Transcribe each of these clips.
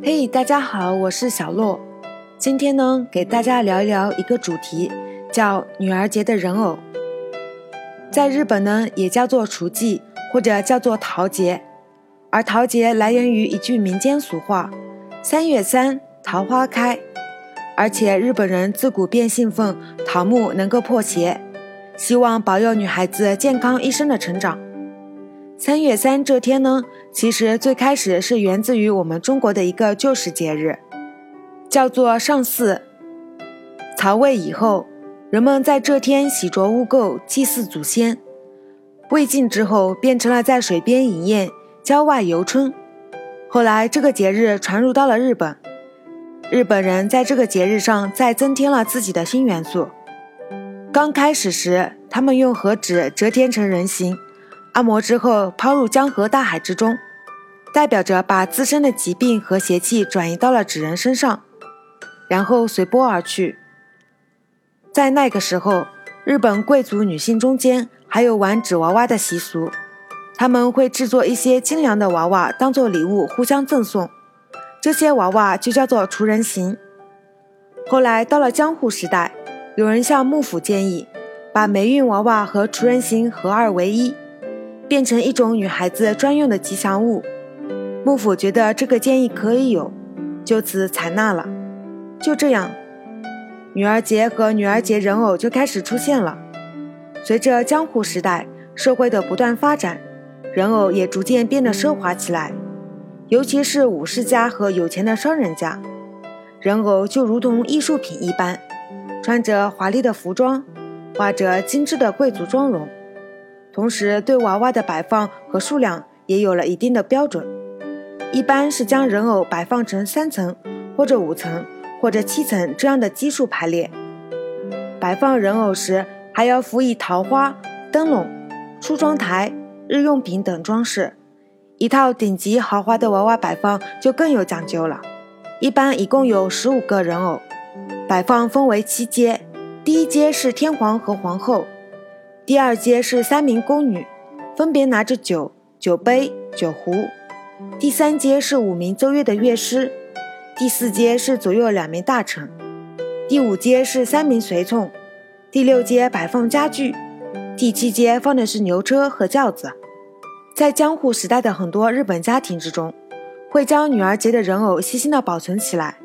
嘿，大家好，我是小洛。今天呢，给大家聊一聊一个主题，叫女儿节的人偶。在日本呢，也叫做雏妓，或者叫做桃节。而桃节来源于一句民间俗话：“三月三，桃花开。”而且日本人自古便信奉桃木能够破邪，希望保佑女孩子健康一生的成长。三月三这天呢，其实最开始是源自于我们中国的一个旧时节日，叫做上巳。曹魏以后，人们在这天洗濯污垢，祭祀祖先。魏晋之后，变成了在水边饮宴、郊外游春。后来，这个节日传入到了日本，日本人在这个节日上再增添了自己的新元素。刚开始时，他们用和纸折叠成人形。按摩之后抛入江河大海之中，代表着把自身的疾病和邪气转移到了纸人身上，然后随波而去。在那个时候，日本贵族女性中间还有玩纸娃娃的习俗，他们会制作一些精良的娃娃当做礼物互相赠送，这些娃娃就叫做除人形。后来到了江户时代，有人向幕府建议，把霉运娃娃和除人形合二为一。变成一种女孩子专用的吉祥物，幕府觉得这个建议可以有，就此采纳了。就这样，女儿节和女儿节人偶就开始出现了。随着江户时代社会的不断发展，人偶也逐渐变得奢华起来，尤其是武士家和有钱的商人家，人偶就如同艺术品一般，穿着华丽的服装，画着精致的贵族妆容。同时，对娃娃的摆放和数量也有了一定的标准，一般是将人偶摆放成三层或者五层或者七层这样的基数排列。摆放人偶时，还要辅以桃花、灯笼、梳妆台、日用品等装饰。一套顶级豪华的娃娃摆放就更有讲究了，一般一共有十五个人偶，摆放分为七阶，第一阶是天皇和皇后。第二阶是三名宫女，分别拿着酒、酒杯、酒壶。第三阶是五名奏乐的乐师。第四阶是左右两名大臣。第五阶是三名随从。第六阶摆放家具。第七阶放的是牛车和轿子。在江户时代的很多日本家庭之中，会将女儿节的人偶细心的保存起来，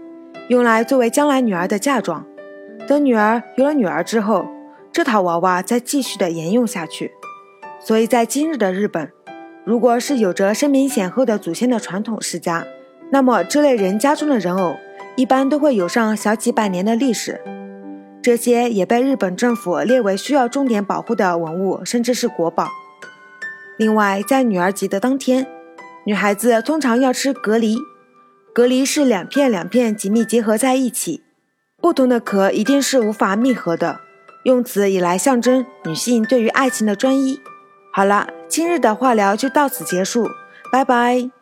用来作为将来女儿的嫁妆。等女儿有了女儿之后。这套娃娃再继续的沿用下去，所以在今日的日本，如果是有着声名显赫的祖先的传统世家，那么这类人家中的人偶一般都会有上小几百年的历史，这些也被日本政府列为需要重点保护的文物，甚至是国宝。另外，在女儿节的当天，女孩子通常要吃蛤蜊，蛤蜊是两片两片紧密结合在一起，不同的壳一定是无法密合的。用此以来象征女性对于爱情的专一。好了，今日的话聊就到此结束，拜拜。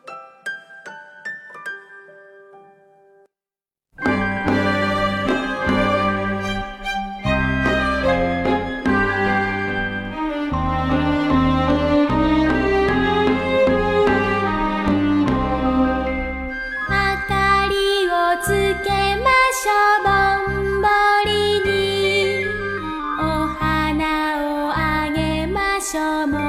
Shama.